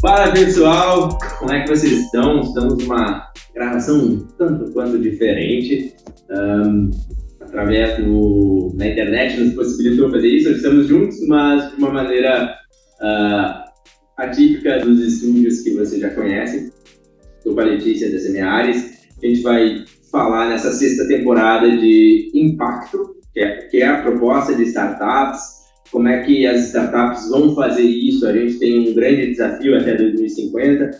Fala pessoal, como é que vocês estão? Estamos numa gravação tanto quanto diferente. Um, através do, na internet nos possibilitou fazer isso, estamos juntos, mas de uma maneira uh, atípica dos estúdios que vocês já conhecem. Estou com a Letícia da Semeares. A gente vai falar nessa sexta temporada de impacto, que é, que é a proposta de startups, como é que as startups vão fazer isso. A gente tem um grande desafio até 2050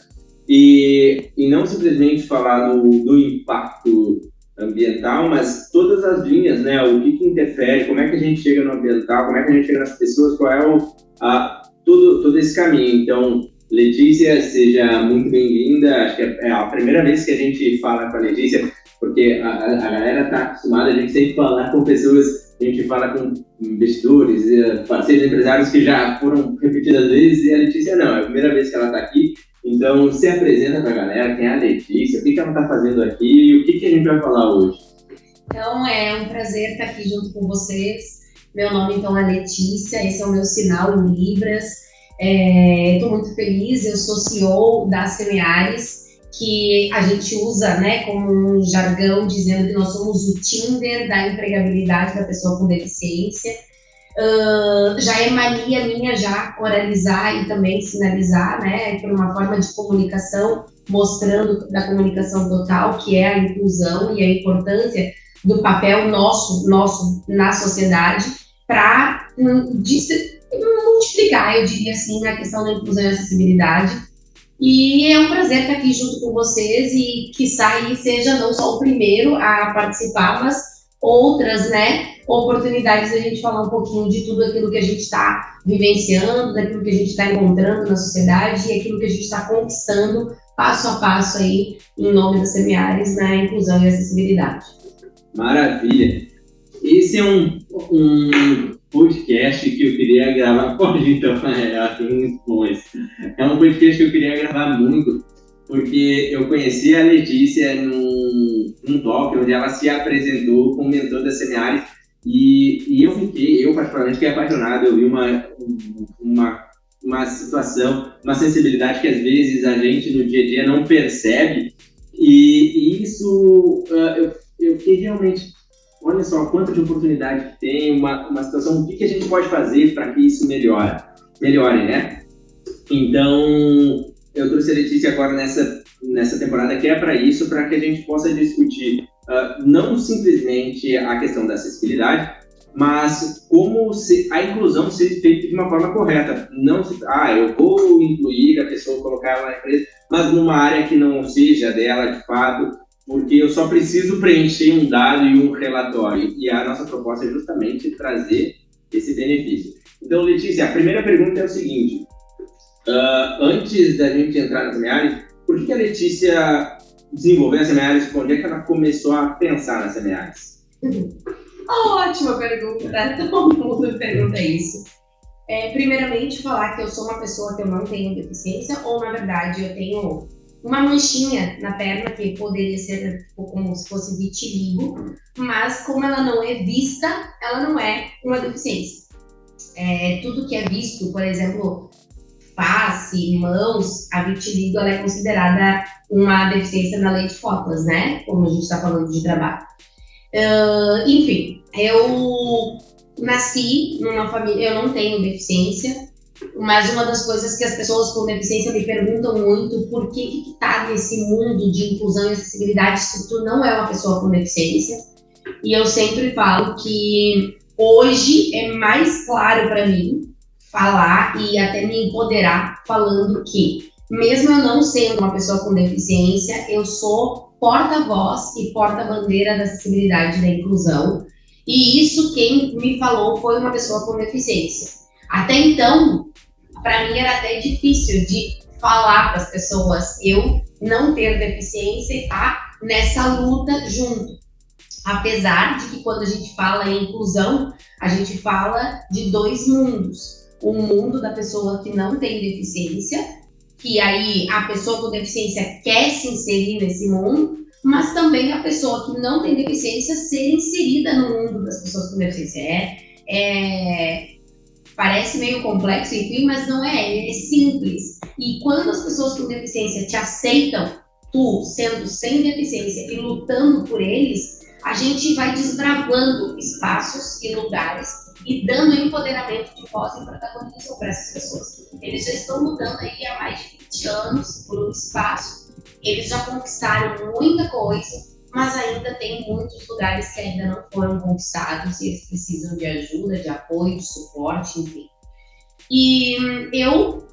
e, e não simplesmente falar do, do impacto ambiental, mas todas as linhas, né? O que, que, interfere, como é que a gente chega no ambiental, como é que a gente chega nas pessoas, qual é o, a, todo, todo esse caminho. Então, Letícia, seja muito bem-vinda. Acho que é a primeira vez que a gente fala com a Letícia, porque a, a galera está acostumada, a gente sempre falar com pessoas a gente fala com investidores, parceiros empresários que já foram repetidas vezes, e a Letícia não, é a primeira vez que ela está aqui. Então, se apresenta para a galera, quem é a Letícia, o que, que ela está fazendo aqui e o que, que a gente vai falar hoje. Então, é um prazer estar aqui junto com vocês. Meu nome, então, é Letícia, esse é o meu sinal em Libras. Estou é, muito feliz, eu sou CEO da Semeares, que a gente usa né, como um jargão dizendo que nós somos o Tinder da empregabilidade da pessoa com deficiência. Uh, já é mania minha já oralizar e também sinalizar, né, por uma forma de comunicação, mostrando da comunicação total, que é a inclusão e a importância do papel nosso, nosso na sociedade, para um, multiplicar, eu diria assim, a questão da inclusão e acessibilidade e é um prazer estar aqui junto com vocês e que saia seja não só o primeiro a participar, mas outras, né, oportunidades da gente falar um pouquinho de tudo aquilo que a gente está vivenciando, daquilo que a gente está encontrando na sociedade e aquilo que a gente está conquistando passo a passo aí em nome das Semiares na inclusão e acessibilidade. Maravilha. Esse é um, um podcast que eu queria gravar. Pode então, é, tem muito É um podcast que eu queria gravar muito, porque eu conheci a Letícia num, num talk onde ela se apresentou como mentor da Semiares e, e eu fiquei, eu particularmente fiquei apaixonado, eu vi uma, uma, uma situação, uma sensibilidade que às vezes a gente no dia a dia não percebe e, e isso uh, eu, eu fiquei realmente olha só quanto de oportunidade que tem, uma, uma situação, o que, que a gente pode fazer para que isso melhore, melhore, né? Então, eu trouxe a Letícia agora nessa, nessa temporada que é para isso, para que a gente possa discutir uh, não simplesmente a questão da acessibilidade, mas como se, a inclusão seja feita de uma forma correta. Não se, ah, eu vou incluir a pessoa, colocar ela na empresa, mas numa área que não seja dela de fato, porque eu só preciso preencher um dado e um relatório. E a nossa proposta é justamente trazer esse benefício. Então, Letícia, a primeira pergunta é o seguinte: uh, antes da gente entrar nas semeares, por que a Letícia desenvolveu a semeares? Onde é que ela começou a pensar nas semeares? Ótima pergunta, todo mundo pergunta isso. É, primeiramente, falar que eu sou uma pessoa que eu não tenho deficiência, ou na verdade eu tenho uma manchinha na perna, que poderia ser tipo, como se fosse vitiligo, mas como ela não é vista, ela não é uma deficiência. É, tudo que é visto, por exemplo, face, mãos, a vitiligo ela é considerada uma deficiência na lei de cotas, né? Como a gente está falando de trabalho. Uh, enfim, eu nasci numa família, eu não tenho deficiência, mas uma das coisas que as pessoas com deficiência me perguntam muito, por que que tá nesse mundo de inclusão e acessibilidade se tu não é uma pessoa com deficiência? E eu sempre falo que hoje é mais claro para mim falar e até me empoderar falando que mesmo eu não sendo uma pessoa com deficiência, eu sou porta-voz e porta-bandeira da acessibilidade e da inclusão. E isso quem me falou foi uma pessoa com deficiência. Até então, para mim era até difícil de falar para as pessoas eu não ter deficiência e tá nessa luta junto. Apesar de que quando a gente fala em inclusão, a gente fala de dois mundos. O mundo da pessoa que não tem deficiência, que aí a pessoa com deficiência quer se inserir nesse mundo, mas também a pessoa que não tem deficiência ser inserida no mundo das pessoas com deficiência. É, é Parece meio complexo, enfim, mas não é, é simples. E quando as pessoas com deficiência te aceitam, tu sendo sem deficiência e lutando por eles, a gente vai desbravando espaços e lugares e dando empoderamento de voz e protagonismo para essas pessoas. Eles já estão lutando aí há mais de 20 anos por um espaço, eles já conquistaram muita coisa, mas ainda tem muitos lugares que ainda não foram conquistados e eles precisam de ajuda, de apoio, de suporte, enfim. E eu,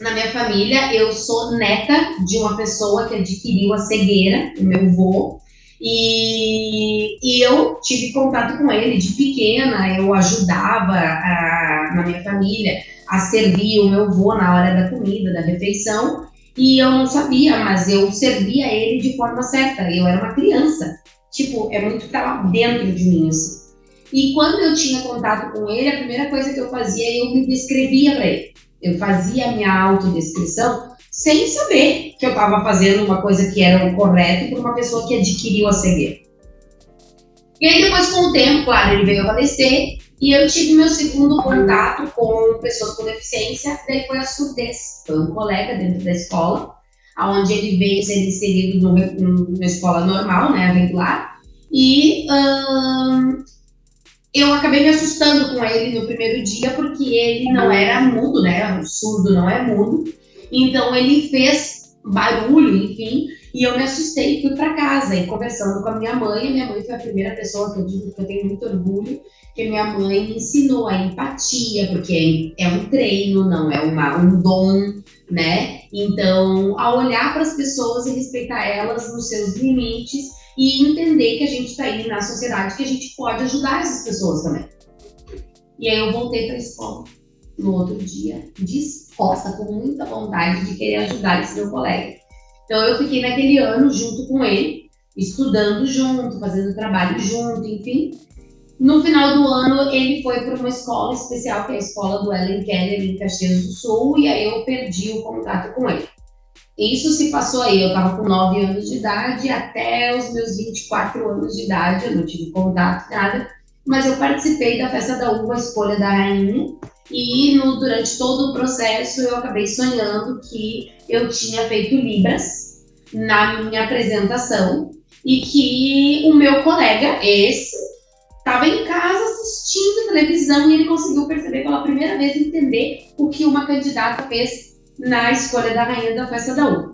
na minha família, eu sou neta de uma pessoa que adquiriu a cegueira, o meu avô, e, e, eu tive contato com ele de pequena, eu ajudava a, na minha família a servir o meu avô na hora da comida, da refeição, e eu não sabia, mas eu servia ele de forma certa. Eu era uma criança. Tipo, é muito que estava dentro de mim, assim. E quando eu tinha contato com ele, a primeira coisa que eu fazia, eu me descrevia para ele. Eu fazia a minha autodescrição sem saber que eu estava fazendo uma coisa que era o correto para uma pessoa que adquiriu a cegueira. E aí, depois, com o tempo, claro, ele veio a falecer, e eu tive meu segundo contato com pessoas com deficiência, daí foi a surdez. Foi um colega dentro da escola, onde ele veio ser inserido numa escola normal, né, regular, e hum, eu acabei me assustando com ele no primeiro dia, porque ele não era mudo, né, surdo não é mudo, então ele fez barulho, enfim, e eu me assustei e fui para casa. E conversando com a minha mãe, minha mãe foi a primeira pessoa que eu digo que eu tenho muito orgulho, que minha mãe me ensinou a empatia, porque é um treino, não é uma, um dom, né? Então, a olhar para as pessoas e respeitar elas nos seus limites e entender que a gente está aí na sociedade, que a gente pode ajudar essas pessoas também. E aí eu voltei para a escola no outro dia, disposta, com muita vontade de querer ajudar esse meu colega. Então eu fiquei naquele ano junto com ele, estudando junto, fazendo trabalho junto, enfim. No final do ano, ele foi para uma escola especial, que é a escola do Ellen Keller, em Caxias do Sul, e aí eu perdi o contato com ele. Isso se passou aí, eu estava com 9 anos de idade, até os meus 24 anos de idade, eu não tive contato, nada, mas eu participei da festa da uva, escolha da rainha, e no, durante todo o processo eu acabei sonhando que eu tinha feito Libras na minha apresentação e que o meu colega, esse, estava em casa assistindo televisão e ele conseguiu perceber pela primeira vez entender o que uma candidata fez na escolha da rainha da festa da uva.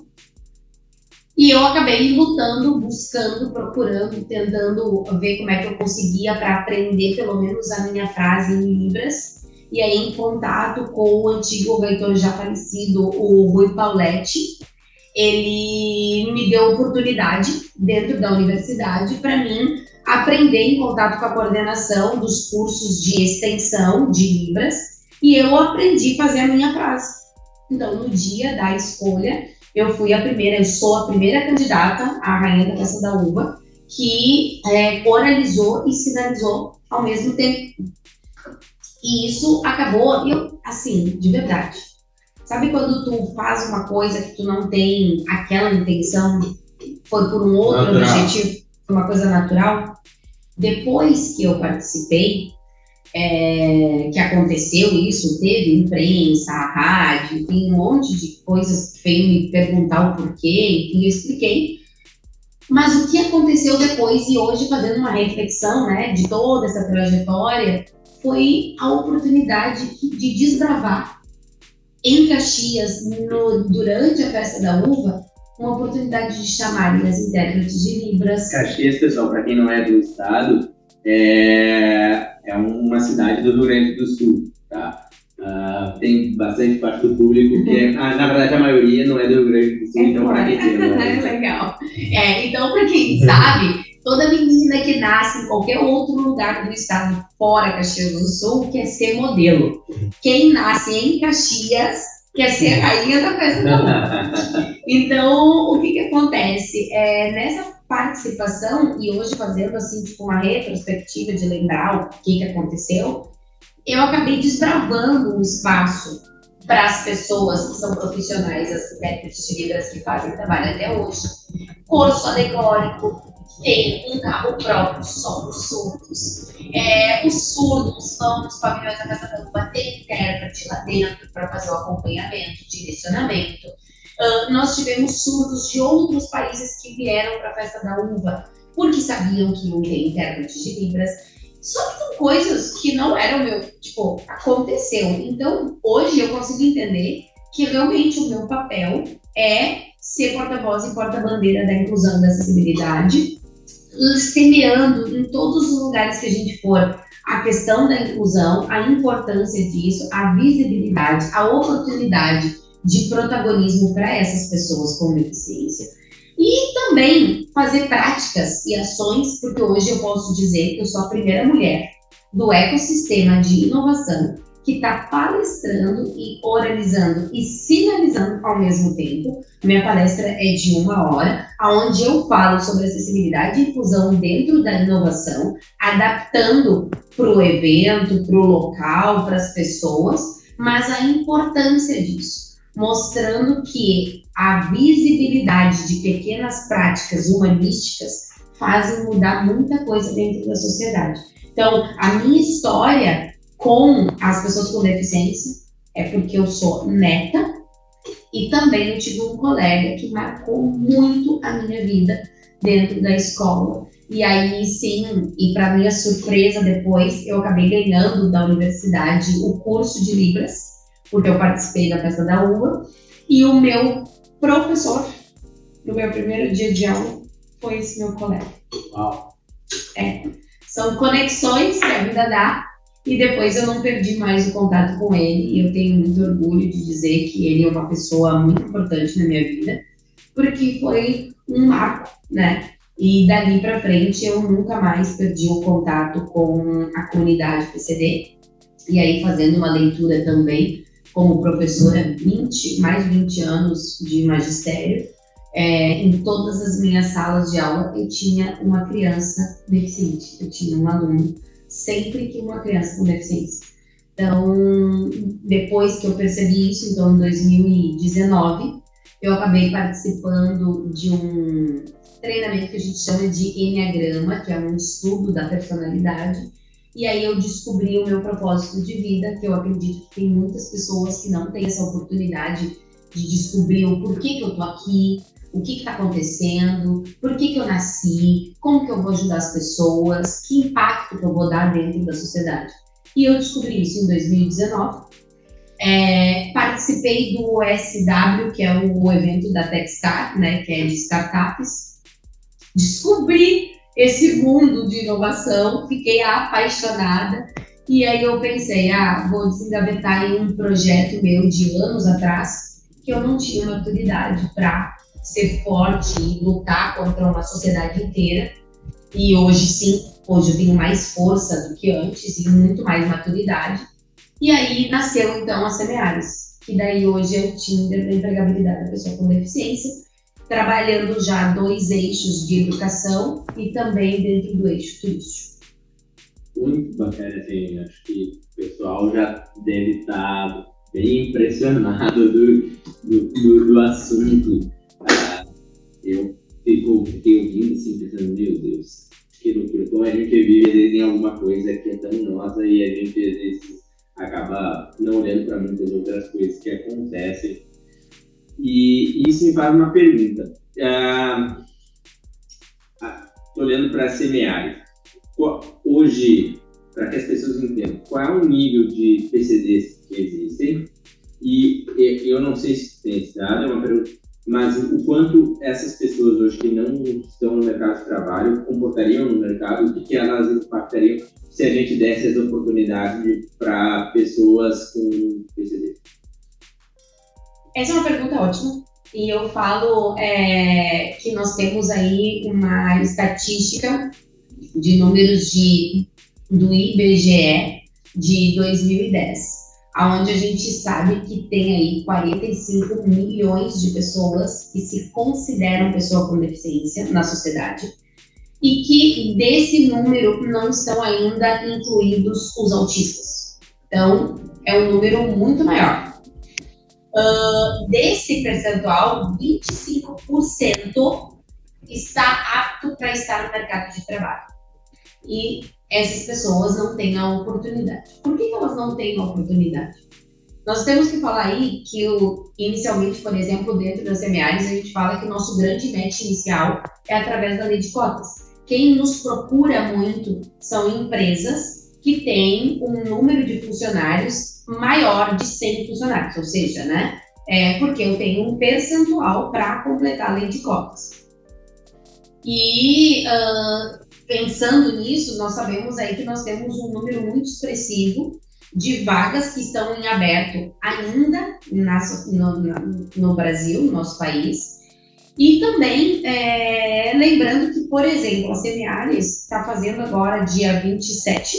E eu acabei lutando, buscando, procurando, tentando ver como é que eu conseguia para aprender pelo menos a minha frase em Libras e aí em contato com o antigo reitor já falecido, o Rui Pauletti, ele me deu oportunidade dentro da universidade para mim aprender em contato com a coordenação dos cursos de extensão de Libras e eu aprendi a fazer a minha frase. Então, no dia da escolha, eu fui a primeira, eu sou a primeira candidata à Rainha da Festa da Uva que é, oralizou e sinalizou ao mesmo tempo. E isso acabou, eu, assim, de verdade. Sabe quando tu faz uma coisa que tu não tem aquela intenção, foi por um outro natural. objetivo, uma coisa natural? Depois que eu participei, é, que aconteceu isso, teve imprensa, rádio, tem um monte de coisas que veio me perguntar o porquê, enfim, eu expliquei. Mas o que aconteceu depois, e hoje fazendo uma reflexão né, de toda essa trajetória, foi a oportunidade de desbravar em Caxias, no, durante a festa da uva, uma oportunidade de chamarem as intérpretes de Libras. Caxias, pessoal, para quem não é do estado, é, é uma cidade do Rio Grande do Sul, tá? Uh, tem bastante parte do público que é, ah, na verdade a maioria não é do Rio Grande do Sul, é então para quem tem. Legal. É, então, para quem sabe, Toda menina que nasce em qualquer outro lugar do estado fora Caxias do Sul quer ser modelo. Quem nasce em Caxias quer ser a rainha da festa do Então, o que, que acontece? É, nessa participação, e hoje fazendo assim, tipo, uma retrospectiva de lembrar o que, que aconteceu, eu acabei desbravando um espaço para as pessoas que são profissionais, as intérpretes de que fazem trabalho até hoje. Curso alegórico, ter um carro próprio só para os surdos. É, os surdos vão nos pavilhões da Casa da Uva ter intérprete lá dentro para fazer o acompanhamento, direcionamento. Uh, nós tivemos surdos de outros países que vieram para a festa da uva, porque sabiam que iam ter intérprete de Libras. Só que são coisas que não eram meu, tipo, aconteceu. Então, hoje eu consigo entender que realmente o meu papel é ser porta-voz e porta-bandeira da inclusão da acessibilidade, semeando em todos os lugares que a gente for a questão da inclusão, a importância disso, a visibilidade, a oportunidade de protagonismo para essas pessoas com deficiência. E também fazer práticas e ações, porque hoje eu posso dizer que eu sou a primeira mulher do ecossistema de inovação que está palestrando e oralizando e sinalizando ao mesmo tempo. Minha palestra é de uma hora, onde eu falo sobre acessibilidade e inclusão dentro da inovação, adaptando para o evento, para o local, para as pessoas, mas a importância disso, mostrando que a visibilidade de pequenas práticas humanísticas fazem mudar muita coisa dentro da sociedade. Então, a minha história com as pessoas com deficiência é porque eu sou neta e também eu tive um colega que marcou muito a minha vida dentro da escola. E aí sim, e para minha surpresa depois, eu acabei ganhando da universidade o curso de Libras, porque eu participei da festa da uva, e o meu professor, no meu primeiro dia de aula, foi esse meu colega. Uau! É, são conexões que a vida dá e depois eu não perdi mais o contato com ele. E eu tenho muito orgulho de dizer que ele é uma pessoa muito importante na minha vida, porque foi um marco, né? E dali para frente eu nunca mais perdi o contato com a comunidade PCD. E aí, fazendo uma leitura também, como professora, 20, mais de 20 anos de magistério, é, em todas as minhas salas de aula eu tinha uma criança deficiente, eu tinha um aluno sempre que uma criança com deficiência. Então, depois que eu percebi isso, então em 2019, eu acabei participando de um treinamento que a gente chama de Enneagrama, que é um estudo da personalidade. E aí eu descobri o meu propósito de vida, que eu acredito que tem muitas pessoas que não têm essa oportunidade de descobrir o porquê que eu tô aqui, o que está acontecendo, por que, que eu nasci, como que eu vou ajudar as pessoas, que impacto que eu vou dar dentro da sociedade. E eu descobri isso em 2019. É, participei do SW, que é o evento da Techstar, né, que é de startups. Descobri esse mundo de inovação, fiquei apaixonada. E aí eu pensei, ah, vou desengavetar em um projeto meu de anos atrás, que eu não tinha maturidade para ser forte e lutar contra uma sociedade inteira. E hoje sim, hoje eu tenho mais força do que antes e muito mais maturidade. E aí nasceu então a Semeares, que daí hoje é o Tinder da empregabilidade da pessoa com deficiência, trabalhando já dois eixos de educação e também dentro do eixo turístico. Muito bacana, assim, acho que o pessoal já deve estar bem impressionado do, do, do, do assunto eu fico, fiquei ouvindo assim, pensando, meu Deus, que loucura, como a gente vive às vezes em alguma coisa que é tão nossa e a gente às vezes acaba não olhando para muitas outras coisas que acontecem. E isso me faz uma pergunta. Ah, ah, olhando para semear, hoje, para que as pessoas entendam, qual é o nível de PCDs que existem? E eu não sei se tem dado, é uma pergunta mas o quanto essas pessoas hoje que não estão no mercado de trabalho comportariam no mercado, o que, elas impactariam se a gente desse as oportunidades para pessoas com PCD? Essa é uma pergunta ótima. E eu falo é, que nós temos aí uma estatística de números de, do IBGE de 2010 onde a gente sabe que tem aí 45 milhões de pessoas que se consideram pessoa com deficiência na sociedade e que desse número não estão ainda incluídos os autistas. Então, é um número muito maior. Uh, desse percentual, 25% está apto para estar no mercado de trabalho. E essas pessoas não têm a oportunidade. Por que, que elas não têm a oportunidade? Nós temos que falar aí que, o, inicialmente, por exemplo, dentro das semiáridas, a gente fala que o nosso grande match inicial é através da lei de cotas. Quem nos procura muito são empresas que têm um número de funcionários maior de 100 funcionários, ou seja, né, é porque eu tenho um percentual para completar a lei de cotas. E uh, pensando nisso, nós sabemos aí que nós temos um número muito expressivo de vagas que estão em aberto ainda na, no, no, Brasil, no nosso país. E também, é, lembrando que, por exemplo, a Semiares está fazendo agora, dia 27,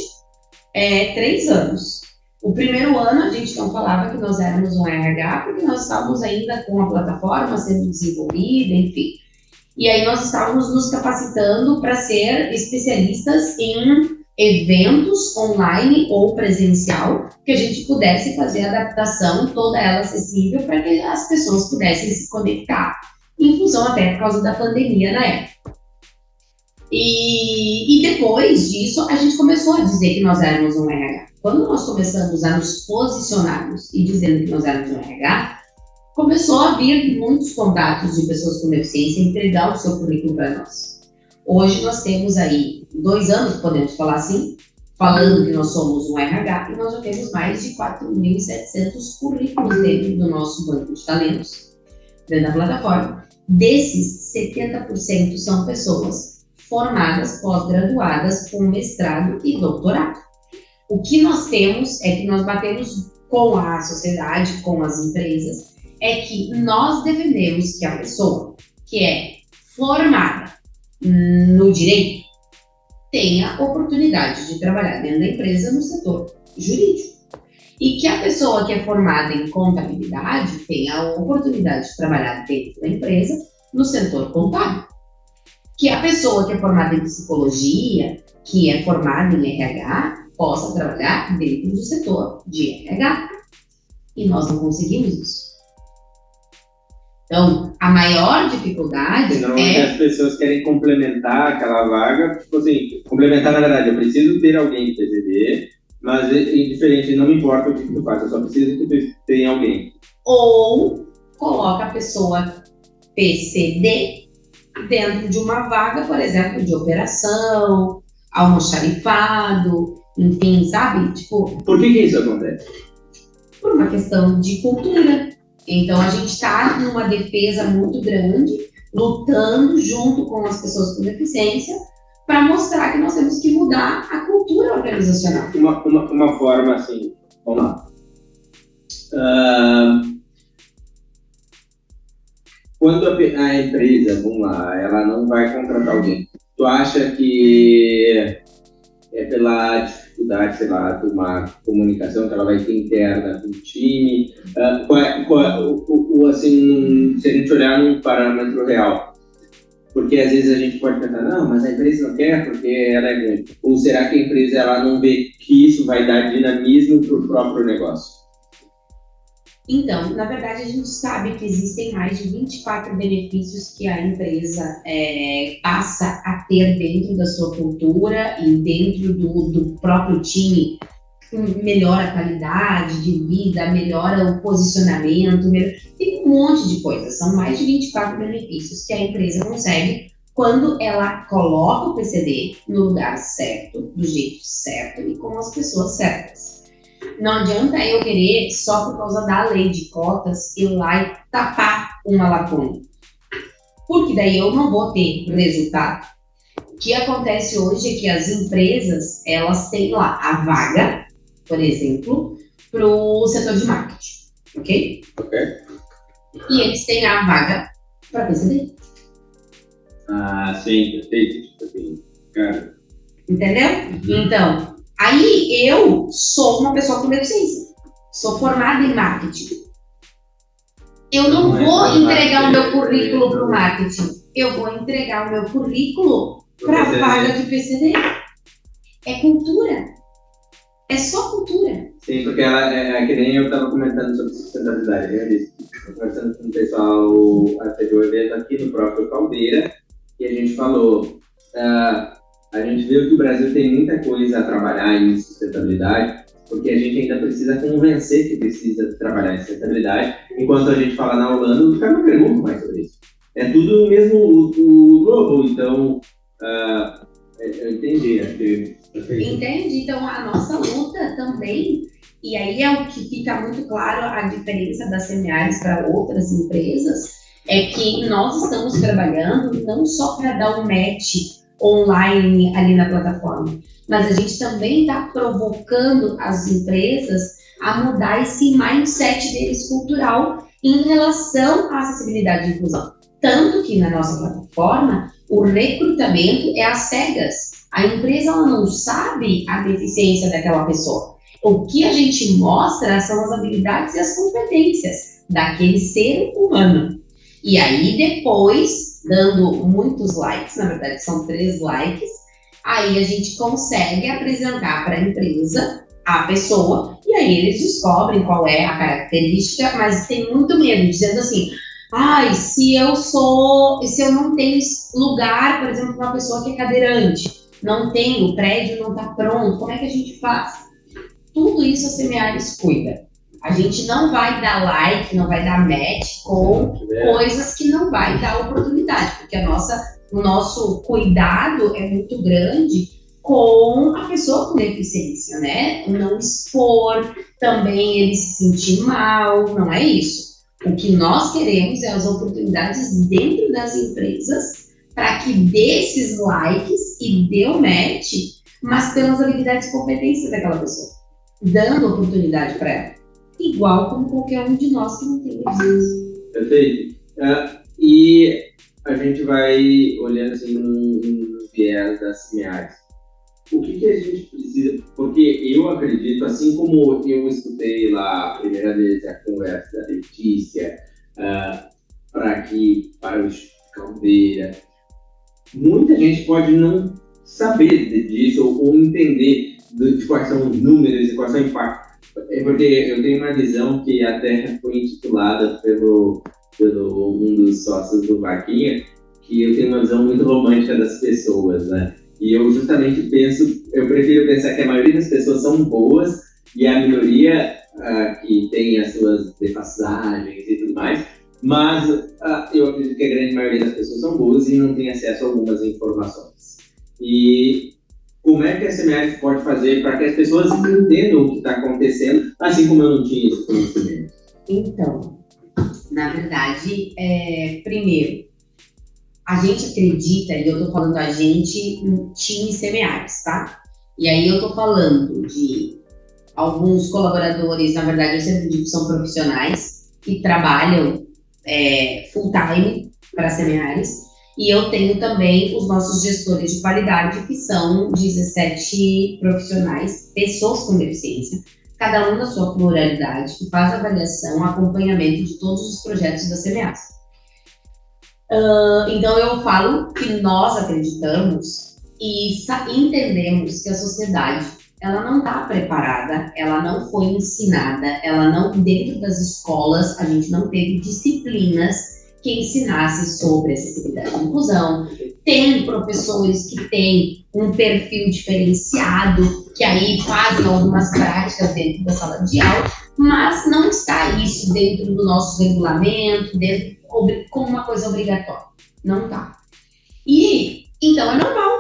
é, três anos. O primeiro ano a gente não falava que nós éramos um RH, porque nós estávamos ainda com a plataforma sendo desenvolvida, enfim. E aí nós estávamos nos capacitando para ser especialistas em eventos online ou presencial, que a gente pudesse fazer a adaptação toda ela acessível para que as pessoas pudessem se conectar, em função até por causa da pandemia na época. E, e depois disso, a gente começou a dizer que nós éramos um RH. Quando nós começamos a nos posicionarmos e dizendo que nós éramos um RH, começou a vir muitos contatos de pessoas com deficiência entregar o seu currículo para nós. Hoje nós temos aí dois anos, podemos falar assim, falando que nós somos um RH, e nós já temos mais de 4.700 currículos dentro do nosso banco de talentos, dentro da plataforma. Desses, 70% são pessoas formadas, pós-graduadas, com mestrado e doutorado. O que nós temos é que nós batemos com a sociedade, com as empresas, é que nós defendemos que a pessoa que é formada no direito tenha oportunidade de trabalhar dentro da empresa no setor jurídico. E que a pessoa que é formada em contabilidade tenha a oportunidade de trabalhar dentro da empresa no setor contábil. Que a pessoa que é formada em psicologia, que é formada em RH, possa trabalhar dentro do setor de RH. E nós não conseguimos isso. Então, a maior dificuldade Normalmente é... as pessoas querem complementar aquela vaga, tipo assim, complementar na verdade, eu preciso ter alguém de PCD, mas é indiferente, não me importa o que tu faz, eu só preciso que tu tenha alguém. Ou coloca a pessoa PCD dentro de uma vaga, por exemplo, de operação, almoxarifado, enfim, sabe? Tipo... Por que que isso acontece? Por uma questão de cultura então a gente está numa defesa muito grande, lutando junto com as pessoas com deficiência, para mostrar que nós temos que mudar a cultura organizacional. Uma, uma, uma forma assim, vamos lá. Uh, quando a, a, empresa, vamos lá, ela não vai contratar alguém, tu acha que é pela dificuldade, sei lá, de uma comunicação que ela vai ter interna com o time? Uh, qual é, qual é, o, o, assim, se a gente olhar num parâmetro real, porque às vezes a gente pode pensar, não, mas a empresa não quer porque ela é grande. Ou será que a empresa ela não vê que isso vai dar dinamismo para o próprio negócio? Então, na verdade, a gente sabe que existem mais de 24 benefícios que a empresa é, passa a ter dentro da sua cultura e dentro do, do próprio time. Melhora a qualidade de vida, melhora o posicionamento, melhora... tem um monte de coisas. São mais de 24 benefícios que a empresa consegue quando ela coloca o PCD no lugar certo, do jeito certo e com as pessoas certas. Não adianta eu querer, só por causa da lei de cotas, ir lá e tapar uma lacuna. Porque daí eu não vou ter resultado. O que acontece hoje é que as empresas, elas têm lá a vaga, por exemplo, para o setor de marketing, ok? Ok. E eles têm a vaga para PCD. Ah, sim, perfeito. Cara. Entendeu? Uhum. Então, Aí eu sou uma pessoa com deficiência. Sou formada em marketing. Eu não, não é vou é entregar o meu currículo para o marketing. Eu vou entregar o meu currículo para a vaga de PCD. É cultura. É só cultura. Sim, porque ela é, é que nem eu estava comentando sobre sustentabilidade. Eu disse, conversando com o pessoal até o evento aqui no próprio Caldeira, e a gente falou. Uh, a gente viu que o Brasil tem muita coisa a trabalhar em sustentabilidade, porque a gente ainda precisa convencer que precisa trabalhar em sustentabilidade, enquanto a gente fala na Holanda, os caras não perguntam mais sobre isso. É tudo mesmo o, o globo, então uh, eu entendi, acho que... Então a nossa luta também, e aí é o que fica muito claro a diferença das semiárias para outras empresas, é que nós estamos trabalhando não só para dar um match online ali na plataforma, mas a gente também está provocando as empresas a mudar esse mindset deles cultural em relação à acessibilidade e inclusão. Tanto que na nossa plataforma, o recrutamento é às cegas. A empresa ela não sabe a deficiência daquela pessoa. O que a gente mostra são as habilidades e as competências daquele ser humano. E aí, depois, dando muitos likes, na verdade são três likes, Aí a gente consegue apresentar para a empresa a pessoa e aí eles descobrem qual é a característica, mas tem muito medo, dizendo assim: ai, se eu sou, se eu não tenho lugar, por exemplo, para uma pessoa que é cadeirante, não tem, o prédio não está pronto, como é que a gente faz? Tudo isso a Semeares cuida. A gente não vai dar like, não vai dar match com coisas que não vai dar oportunidade, porque a nossa o nosso cuidado é muito grande com a pessoa com deficiência, né? Não expor também ele se sentir mal, não é isso. O que nós queremos é as oportunidades dentro das empresas para que dê esses likes e dê o match, mas pelas habilidades e competências daquela pessoa, dando oportunidade para ela. Igual como qualquer um de nós que não tem deficiência. Perfeito. Uh, e a gente vai olhando assim no, no viés das semeares. O que, que, a gente precisa? Porque eu acredito, assim como eu escutei lá a primeira vez a conversa da Letícia, uh, para aqui, para o Caldeira, muita gente pode não saber disso ou, ou entender de quais são os números e quais são. É porque eu tenho uma visão que até foi intitulada pelo pelo um dos sócios do Vaquinha, que eu tenho uma visão muito romântica das pessoas, né? E eu justamente penso, eu prefiro pensar que a maioria das pessoas são boas e a minoria uh, que tem as suas defasagens e tudo mais, mas uh, eu acredito que a grande maioria das pessoas são boas e não tem acesso a algumas informações. E como é que a CMF pode fazer para que as pessoas entendam o que está acontecendo, assim como eu não tinha esse conhecimento? Então, na verdade, é, primeiro, a gente acredita, e eu tô falando a gente no time Semeares, tá? E aí eu tô falando de alguns colaboradores, na verdade eu sempre digo que são profissionais, que trabalham é, full time para Semeares, e eu tenho também os nossos gestores de qualidade, que são 17 profissionais, pessoas com deficiência, cada um na sua pluralidade, que faz avaliação, acompanhamento de todos os projetos da CMAS. Uh, então eu falo que nós acreditamos e entendemos que a sociedade ela não está preparada, ela não foi ensinada, ela não dentro das escolas a gente não teve disciplinas que ensinasse sobre acessibilidade e inclusão. Tem professores que têm um perfil diferenciado, que aí fazem algumas práticas dentro da sala de aula, mas não está isso dentro do nosso regulamento, dentro, como uma coisa obrigatória. Não está. E, então, é normal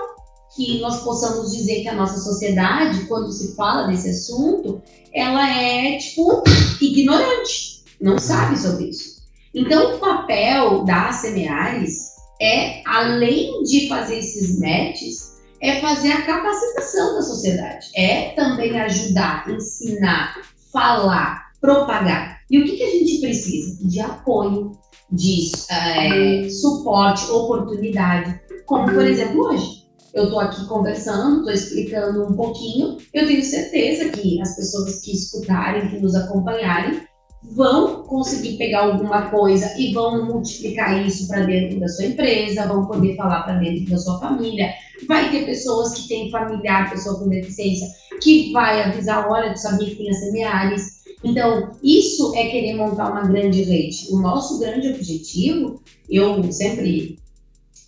que nós possamos dizer que a nossa sociedade, quando se fala desse assunto, ela é, tipo, ignorante, não sabe sobre isso. Então, o papel da Semeares é, além de fazer esses matches, é fazer a capacitação da sociedade. É também ajudar, ensinar, falar, propagar. E o que, que a gente precisa? De apoio, de é, suporte, oportunidade. Como, por exemplo, hoje. Eu estou aqui conversando, estou explicando um pouquinho. Eu tenho certeza que as pessoas que escutarem, que nos acompanharem, vão conseguir pegar alguma coisa e vão multiplicar isso para dentro da sua empresa, vão poder falar para dentro da sua família. Vai ter pessoas que têm familiar, pessoa com deficiência, que vai avisar, olha, sabia que tem as semeares. Então, isso é querer montar uma grande rede. O nosso grande objetivo, eu sempre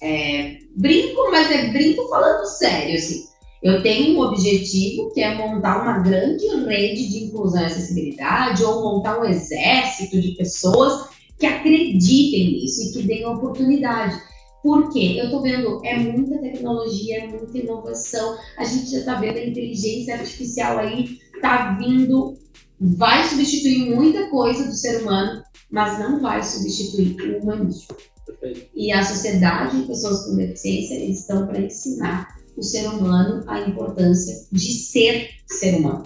é, brinco, mas é brinco falando sério, assim, Eu tenho um objetivo que é montar uma grande rede de inclusão e acessibilidade ou montar um exército de pessoas que acreditem nisso e que deem oportunidade. Por quê? Eu estou vendo, é muita tecnologia, é muita inovação. A gente já está vendo a inteligência artificial aí, está vindo, vai substituir muita coisa do ser humano, mas não vai substituir o humanismo. E a sociedade e pessoas com deficiência, eles estão para ensinar o ser humano a importância de ser ser humano.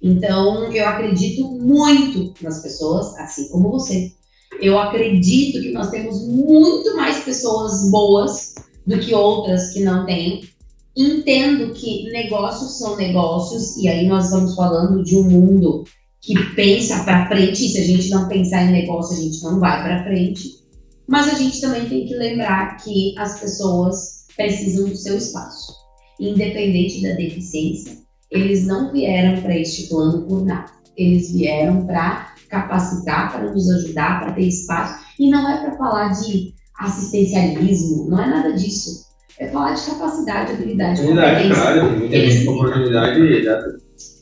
Então, eu acredito muito nas pessoas, assim como você. Eu acredito que nós temos muito mais pessoas boas do que outras que não têm. Entendo que negócios são negócios, e aí nós estamos falando de um mundo que pensa para frente, e se a gente não pensar em negócio, a gente não vai para frente. Mas a gente também tem que lembrar que as pessoas precisam do seu espaço independente da deficiência, eles não vieram para este plano por nada. Eles vieram para capacitar, para nos ajudar, para ter espaço. E não é para falar de assistencialismo, não é nada disso. É falar de capacidade, habilidade, habilidade claro, muita eles, oportunidade.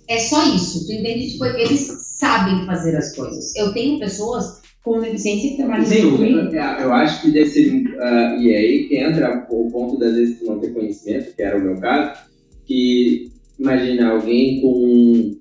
É só isso, tu entende? Tipo, eles sabem fazer as coisas. Eu tenho pessoas com deficiência que trabalham Sim. Eu acho que deve ser, uh, e aí que entra o ponto das vezes não ter conhecimento, que era o meu caso, que imagina alguém com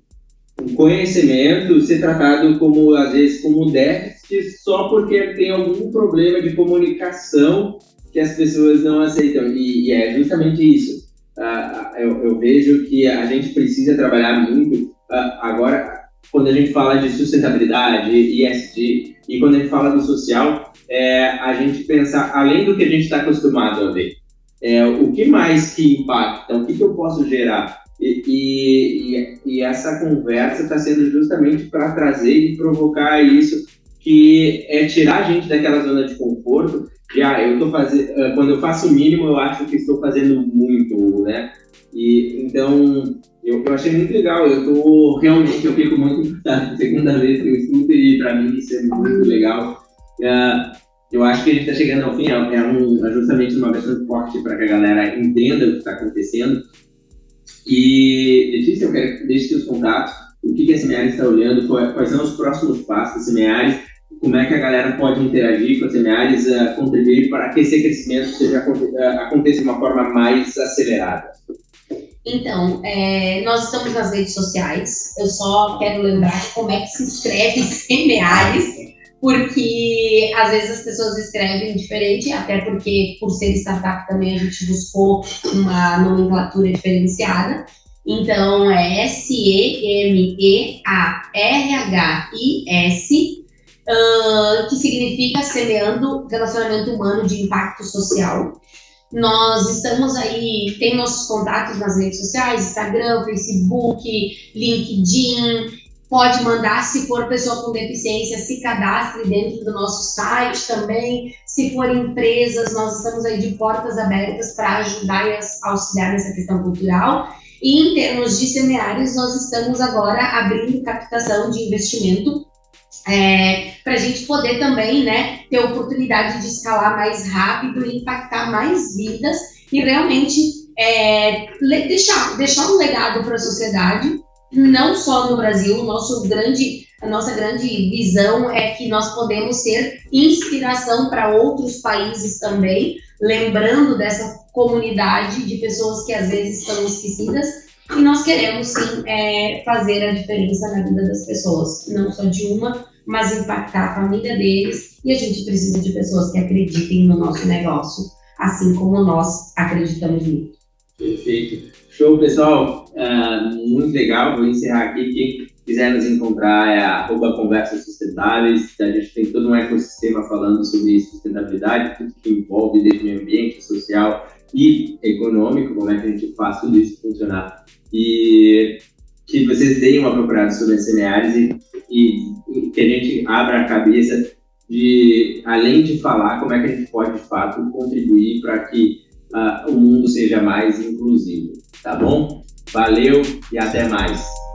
um conhecimento ser tratado como, às vezes, como déficit só porque tem algum problema de comunicação que as pessoas não aceitam. E, e é justamente isso. Uh, eu, eu, vejo que a gente precisa trabalhar muito. Uh, agora, quando a gente fala de sustentabilidade, ESG, e quando a gente fala do social, é a gente pensar além do que a gente está acostumado a ver. É, o que mais que impacta, o que, que eu posso gerar? E, e, e essa conversa está sendo justamente para trazer e provocar isso, que é tirar a gente daquela zona de conforto. E, ah, eu tô fazendo, ah, quando eu faço o mínimo, eu acho que estou fazendo muito, né? E então eu, eu achei muito legal. Eu tô realmente eu fico muito impactado. Segunda vez que eu escuto e para mim isso é muito legal. Uh, eu acho que a gente está chegando ao fim. É, é, um, é justamente uma versão forte para que a galera entenda o que está acontecendo. E Letícia, eu quero deixe seus contatos. O que, que a Semeares está olhando? Quais são os próximos passos da Semeares? Como é que a galera pode interagir com a Semeares, uh, contribuir para que esse crescimento seja, aconteça de uma forma mais acelerada? Então, é, nós estamos nas redes sociais. Eu só quero lembrar como é que se escreve Semeares, porque às vezes as pessoas escrevem diferente, até porque por ser startup também a gente buscou uma nomenclatura diferenciada. Então, é S-E-M-E-A-R-H-I-S, uh, que significa semeando relacionamento humano de impacto social. Nós estamos aí, tem nossos contatos nas redes sociais, Instagram, Facebook, LinkedIn. Pode mandar, se for pessoa com deficiência, se cadastre dentro do nosso site também. Se for empresas, nós estamos aí de portas abertas para ajudar e auxiliar nessa questão cultural. E em termos de seminários, nós estamos agora abrindo captação de investimento é, para a gente poder também né, ter oportunidade de escalar mais rápido e impactar mais vidas e realmente é, deixar, deixar um legado para a sociedade, não só no Brasil, nosso grande, a nossa grande visão é que nós podemos ser inspiração para outros países também, lembrando dessa comunidade de pessoas que às vezes estão esquecidas e nós queremos sim é, fazer a diferença na vida das pessoas, não só de uma, mas impactar a família deles. E a gente precisa de pessoas que acreditem no nosso negócio, assim como nós acreditamos muito. Perfeito. Show, pessoal. Uh, muito legal. Vou encerrar aqui. Quem quiser nos encontrar é arroba Conversas Sustentáveis. A gente tem todo um ecossistema falando sobre sustentabilidade, tudo que envolve desde meio ambiente, social e econômico, como é que a gente faz tudo isso funcionar. E que vocês deem uma procurada sobre as semeares e, e, e, que a gente abra a cabeça de, além de falar, como é que a gente pode, de fato, contribuir para que uh, o mundo seja mais inclusivo. Tá bom? Valeu e até mais!